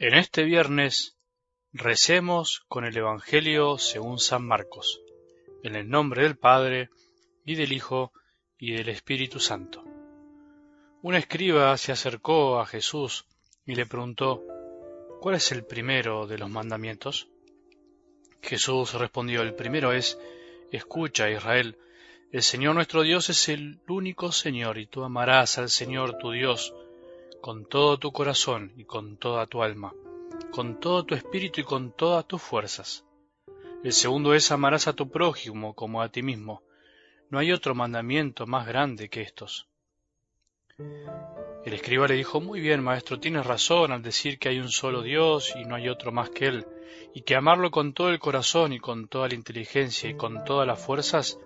En este viernes recemos con el Evangelio según San Marcos, en el nombre del Padre, y del Hijo, y del Espíritu Santo. Un escriba se acercó a Jesús y le preguntó, ¿cuál es el primero de los mandamientos? Jesús respondió, el primero es, escucha Israel, el Señor nuestro Dios es el único Señor y tú amarás al Señor tu Dios con todo tu corazón y con toda tu alma, con todo tu espíritu y con todas tus fuerzas. El segundo es amarás a tu prójimo como a ti mismo. No hay otro mandamiento más grande que estos. El escriba le dijo, muy bien, maestro, tienes razón al decir que hay un solo Dios y no hay otro más que Él, y que amarlo con todo el corazón y con toda la inteligencia y con todas las fuerzas,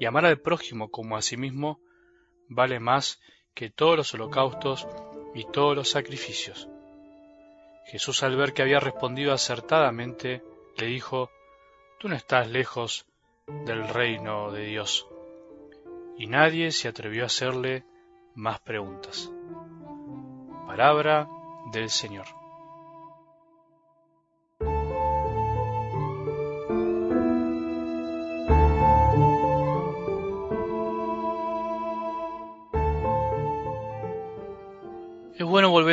y amar al prójimo como a sí mismo, vale más que todos los holocaustos y todos los sacrificios. Jesús al ver que había respondido acertadamente, le dijo, Tú no estás lejos del reino de Dios. Y nadie se atrevió a hacerle más preguntas. Palabra del Señor.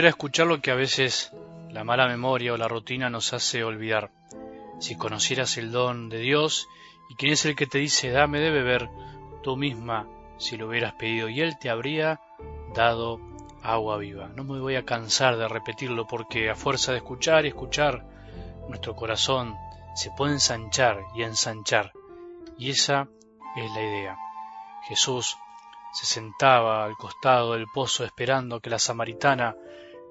A escuchar lo que a veces la mala memoria o la rutina nos hace olvidar. Si conocieras el don de Dios y quién es el que te dice dame de beber, tú misma si lo hubieras pedido y Él te habría dado agua viva. No me voy a cansar de repetirlo porque a fuerza de escuchar y escuchar, nuestro corazón se puede ensanchar y ensanchar. Y esa es la idea. Jesús se sentaba al costado del pozo esperando que la samaritana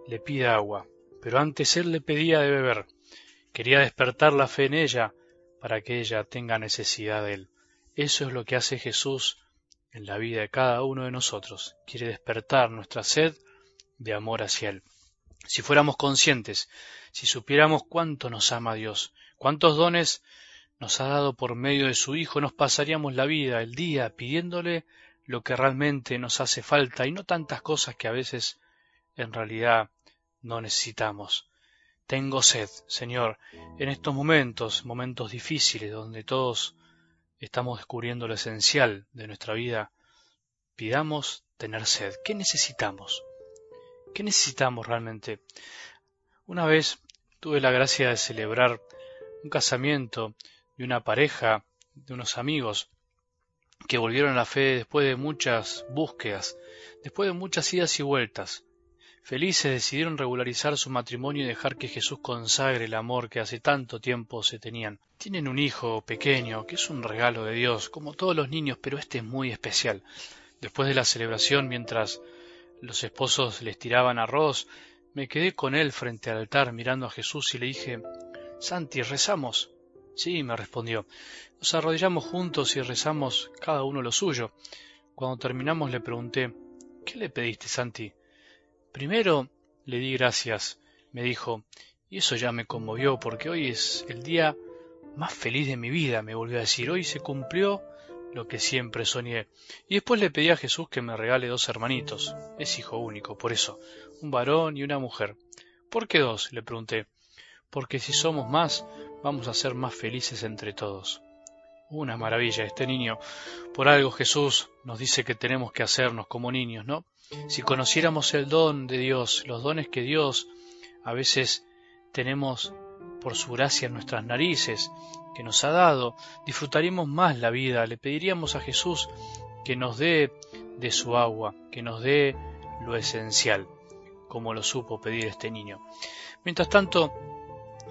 le pida agua, pero antes él le pedía de beber. Quería despertar la fe en ella para que ella tenga necesidad de él. Eso es lo que hace Jesús en la vida de cada uno de nosotros. Quiere despertar nuestra sed de amor hacia Él. Si fuéramos conscientes, si supiéramos cuánto nos ama Dios, cuántos dones nos ha dado por medio de su Hijo, nos pasaríamos la vida, el día, pidiéndole lo que realmente nos hace falta y no tantas cosas que a veces en realidad no necesitamos. Tengo sed, Señor, en estos momentos, momentos difíciles, donde todos estamos descubriendo lo esencial de nuestra vida, pidamos tener sed. ¿Qué necesitamos? ¿Qué necesitamos realmente? Una vez tuve la gracia de celebrar un casamiento de una pareja, de unos amigos, que volvieron a la fe después de muchas búsquedas, después de muchas idas y vueltas. Felices decidieron regularizar su matrimonio y dejar que Jesús consagre el amor que hace tanto tiempo se tenían. Tienen un hijo pequeño, que es un regalo de Dios, como todos los niños, pero este es muy especial. Después de la celebración, mientras los esposos les tiraban arroz, me quedé con él frente al altar mirando a Jesús y le dije, Santi, rezamos. Sí, me respondió. Nos arrodillamos juntos y rezamos cada uno lo suyo. Cuando terminamos le pregunté, ¿qué le pediste, Santi? Primero le di gracias, me dijo, y eso ya me conmovió porque hoy es el día más feliz de mi vida, me volvió a decir. Hoy se cumplió lo que siempre soñé. Y después le pedí a Jesús que me regale dos hermanitos. Es hijo único, por eso, un varón y una mujer. ¿Por qué dos? le pregunté. Porque si somos más, vamos a ser más felices entre todos. Una maravilla este niño. Por algo Jesús nos dice que tenemos que hacernos como niños, ¿no? Si conociéramos el don de Dios, los dones que Dios a veces tenemos por su gracia en nuestras narices, que nos ha dado, disfrutaríamos más la vida, le pediríamos a Jesús que nos dé de su agua, que nos dé lo esencial, como lo supo pedir este niño. Mientras tanto,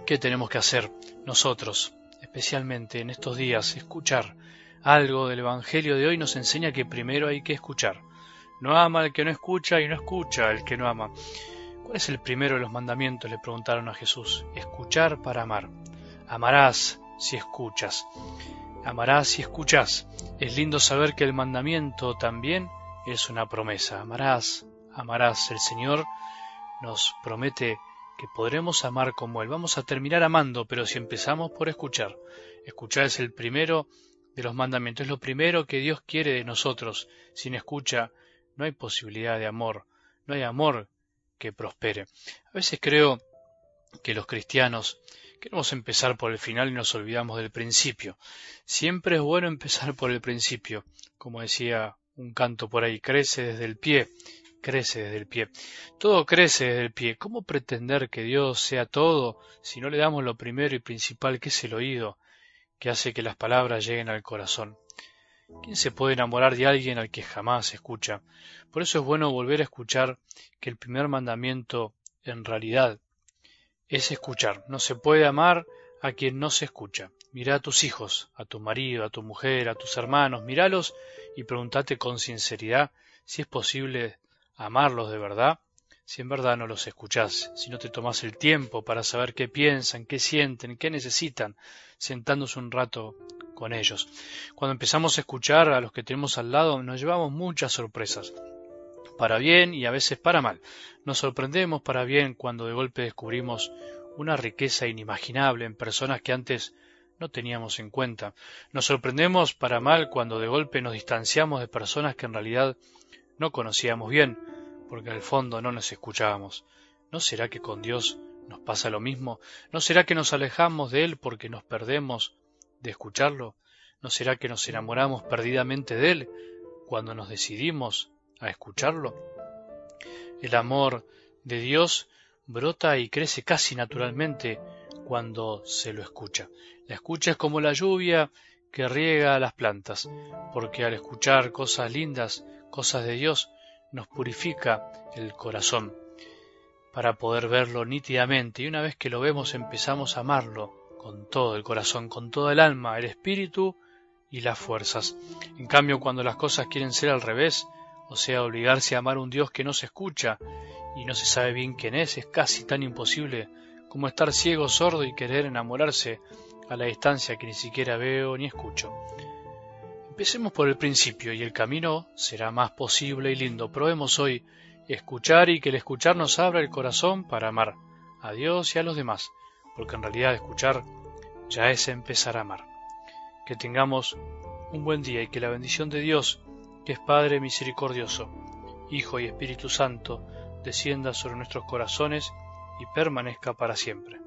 ¿qué tenemos que hacer nosotros, especialmente en estos días? Escuchar algo del Evangelio de hoy nos enseña que primero hay que escuchar. No ama el que no escucha y no escucha el que no ama. ¿Cuál es el primero de los mandamientos? le preguntaron a Jesús. Escuchar para amar. Amarás si escuchas. Amarás si escuchas. Es lindo saber que el mandamiento también es una promesa. Amarás, amarás. El Señor nos promete que podremos amar como Él. Vamos a terminar amando, pero si empezamos por escuchar. Escuchar es el primero de los mandamientos, es lo primero que Dios quiere de nosotros. Sin escucha no hay posibilidad de amor, no hay amor que prospere. A veces creo que los cristianos queremos empezar por el final y nos olvidamos del principio. Siempre es bueno empezar por el principio. Como decía un canto por ahí, crece desde el pie, crece desde el pie. Todo crece desde el pie. ¿Cómo pretender que Dios sea todo si no le damos lo primero y principal que es el oído, que hace que las palabras lleguen al corazón? ¿Quién se puede enamorar de alguien al que jamás escucha? Por eso es bueno volver a escuchar que el primer mandamiento en realidad es escuchar. No se puede amar a quien no se escucha. Mira a tus hijos, a tu marido, a tu mujer, a tus hermanos, míralos y pregúntate con sinceridad si es posible amarlos de verdad, si en verdad no los escuchás, si no te tomas el tiempo para saber qué piensan, qué sienten, qué necesitan, sentándose un rato con ellos. Cuando empezamos a escuchar a los que tenemos al lado, nos llevamos muchas sorpresas, para bien y a veces para mal. Nos sorprendemos para bien cuando de golpe descubrimos una riqueza inimaginable en personas que antes no teníamos en cuenta. Nos sorprendemos para mal cuando de golpe nos distanciamos de personas que en realidad no conocíamos bien, porque al fondo no nos escuchábamos. ¿No será que con Dios nos pasa lo mismo? ¿No será que nos alejamos de Él porque nos perdemos de escucharlo? ¿No será que nos enamoramos perdidamente de Él cuando nos decidimos a escucharlo? El amor de Dios brota y crece casi naturalmente cuando se lo escucha. La escucha es como la lluvia que riega las plantas, porque al escuchar cosas lindas, cosas de Dios, nos purifica el corazón para poder verlo nítidamente y una vez que lo vemos empezamos a amarlo con todo el corazón, con todo el alma, el espíritu y las fuerzas. En cambio, cuando las cosas quieren ser al revés, o sea, obligarse a amar a un Dios que no se escucha y no se sabe bien quién es, es casi tan imposible como estar ciego, sordo y querer enamorarse a la distancia que ni siquiera veo ni escucho. Empecemos por el principio y el camino será más posible y lindo. Probemos hoy escuchar y que el escuchar nos abra el corazón para amar a Dios y a los demás, porque en realidad escuchar ya es empezar a amar. Que tengamos un buen día y que la bendición de Dios, que es Padre misericordioso, Hijo y Espíritu Santo, descienda sobre nuestros corazones y permanezca para siempre.